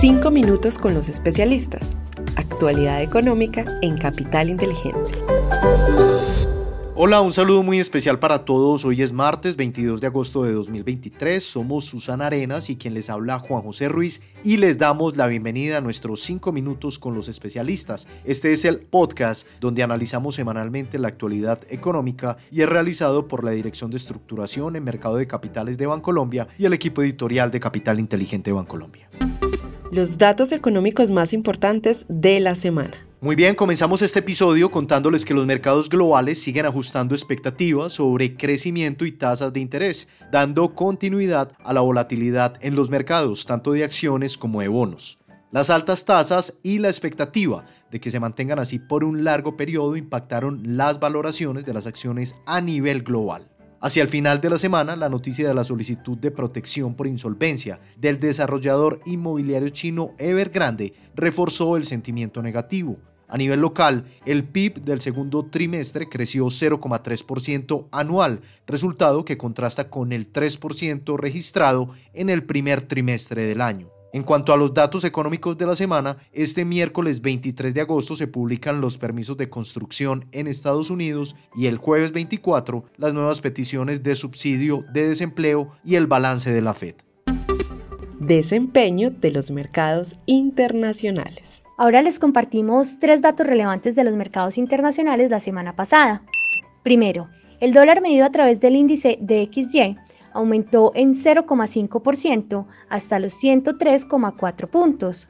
Cinco minutos con los especialistas. Actualidad económica en Capital Inteligente. Hola, un saludo muy especial para todos. Hoy es martes 22 de agosto de 2023. Somos Susana Arenas y quien les habla Juan José Ruiz y les damos la bienvenida a nuestros 5 minutos con los especialistas. Este es el podcast donde analizamos semanalmente la actualidad económica y es realizado por la Dirección de Estructuración en Mercado de Capitales de Bancolombia y el equipo editorial de Capital Inteligente de Bancolombia. Los datos económicos más importantes de la semana. Muy bien, comenzamos este episodio contándoles que los mercados globales siguen ajustando expectativas sobre crecimiento y tasas de interés, dando continuidad a la volatilidad en los mercados, tanto de acciones como de bonos. Las altas tasas y la expectativa de que se mantengan así por un largo periodo impactaron las valoraciones de las acciones a nivel global. Hacia el final de la semana, la noticia de la solicitud de protección por insolvencia del desarrollador inmobiliario chino Evergrande reforzó el sentimiento negativo. A nivel local, el PIB del segundo trimestre creció 0,3% anual, resultado que contrasta con el 3% registrado en el primer trimestre del año. En cuanto a los datos económicos de la semana, este miércoles 23 de agosto se publican los permisos de construcción en Estados Unidos y el jueves 24 las nuevas peticiones de subsidio de desempleo y el balance de la Fed. Desempeño de los mercados internacionales. Ahora les compartimos tres datos relevantes de los mercados internacionales la semana pasada. Primero, el dólar medido a través del índice de XY aumentó en 0,5% hasta los 103,4 puntos.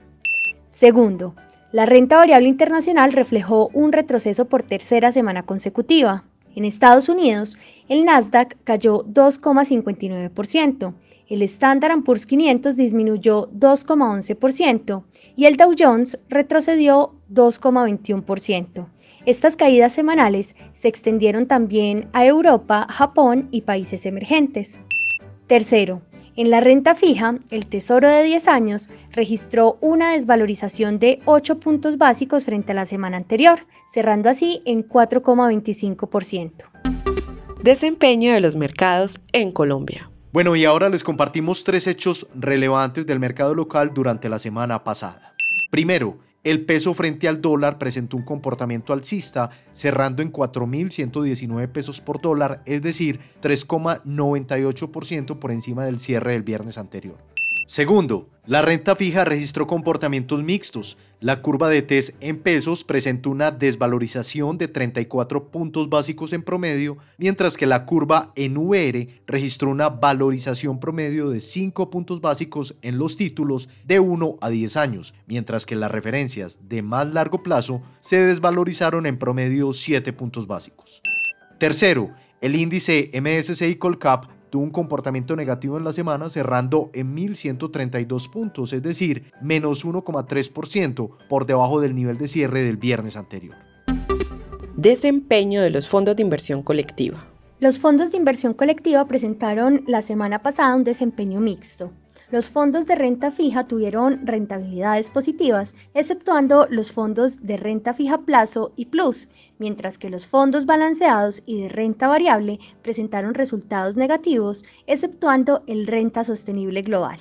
Segundo, la renta variable internacional reflejó un retroceso por tercera semana consecutiva. En Estados Unidos, el Nasdaq cayó 2,59%, el Standard Poor's 500 disminuyó 2,11% y el Dow Jones retrocedió 2,21%. Estas caídas semanales se extendieron también a Europa, Japón y países emergentes. Tercero, en la renta fija, el Tesoro de 10 años registró una desvalorización de 8 puntos básicos frente a la semana anterior, cerrando así en 4,25%. Desempeño de los mercados en Colombia. Bueno, y ahora les compartimos tres hechos relevantes del mercado local durante la semana pasada. Primero, el peso frente al dólar presentó un comportamiento alcista, cerrando en 4.119 pesos por dólar, es decir, 3,98% por encima del cierre del viernes anterior. Segundo, la renta fija registró comportamientos mixtos. La curva de TES en pesos presentó una desvalorización de 34 puntos básicos en promedio, mientras que la curva en registró una valorización promedio de 5 puntos básicos en los títulos de 1 a 10 años, mientras que las referencias de más largo plazo se desvalorizaron en promedio 7 puntos básicos. Tercero, el índice MSCI Colcap tuvo un comportamiento negativo en la semana cerrando en 1.132 puntos, es decir, menos 1,3% por debajo del nivel de cierre del viernes anterior. Desempeño de los fondos de inversión colectiva. Los fondos de inversión colectiva presentaron la semana pasada un desempeño mixto. Los fondos de renta fija tuvieron rentabilidades positivas, exceptuando los fondos de renta fija plazo y plus, mientras que los fondos balanceados y de renta variable presentaron resultados negativos, exceptuando el renta sostenible global.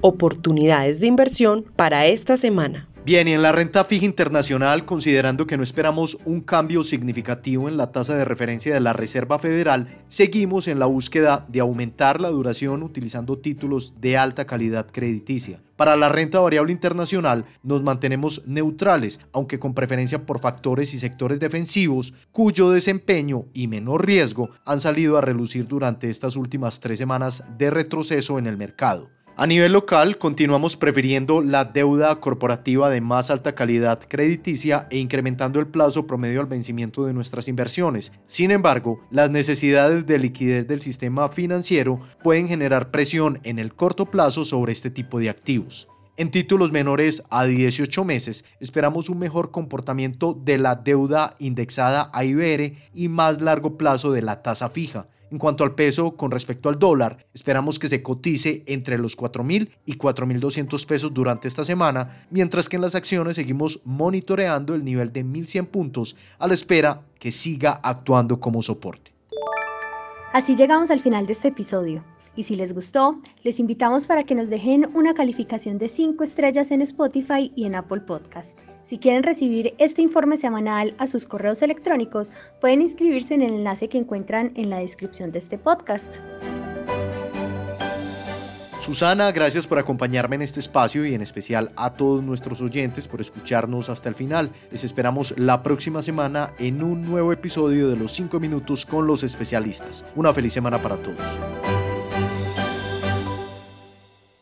Oportunidades de inversión para esta semana. Bien, y en la renta fija internacional, considerando que no esperamos un cambio significativo en la tasa de referencia de la Reserva Federal, seguimos en la búsqueda de aumentar la duración utilizando títulos de alta calidad crediticia. Para la renta variable internacional nos mantenemos neutrales, aunque con preferencia por factores y sectores defensivos cuyo desempeño y menor riesgo han salido a relucir durante estas últimas tres semanas de retroceso en el mercado. A nivel local, continuamos prefiriendo la deuda corporativa de más alta calidad crediticia e incrementando el plazo promedio al vencimiento de nuestras inversiones. Sin embargo, las necesidades de liquidez del sistema financiero pueden generar presión en el corto plazo sobre este tipo de activos. En títulos menores a 18 meses, esperamos un mejor comportamiento de la deuda indexada a IBR y más largo plazo de la tasa fija. En cuanto al peso con respecto al dólar, esperamos que se cotice entre los 4.000 y 4.200 pesos durante esta semana, mientras que en las acciones seguimos monitoreando el nivel de 1.100 puntos a la espera que siga actuando como soporte. Así llegamos al final de este episodio. Y si les gustó, les invitamos para que nos dejen una calificación de 5 estrellas en Spotify y en Apple Podcast. Si quieren recibir este informe semanal a sus correos electrónicos, pueden inscribirse en el enlace que encuentran en la descripción de este podcast. Susana, gracias por acompañarme en este espacio y en especial a todos nuestros oyentes por escucharnos hasta el final. Les esperamos la próxima semana en un nuevo episodio de los 5 minutos con los especialistas. Una feliz semana para todos.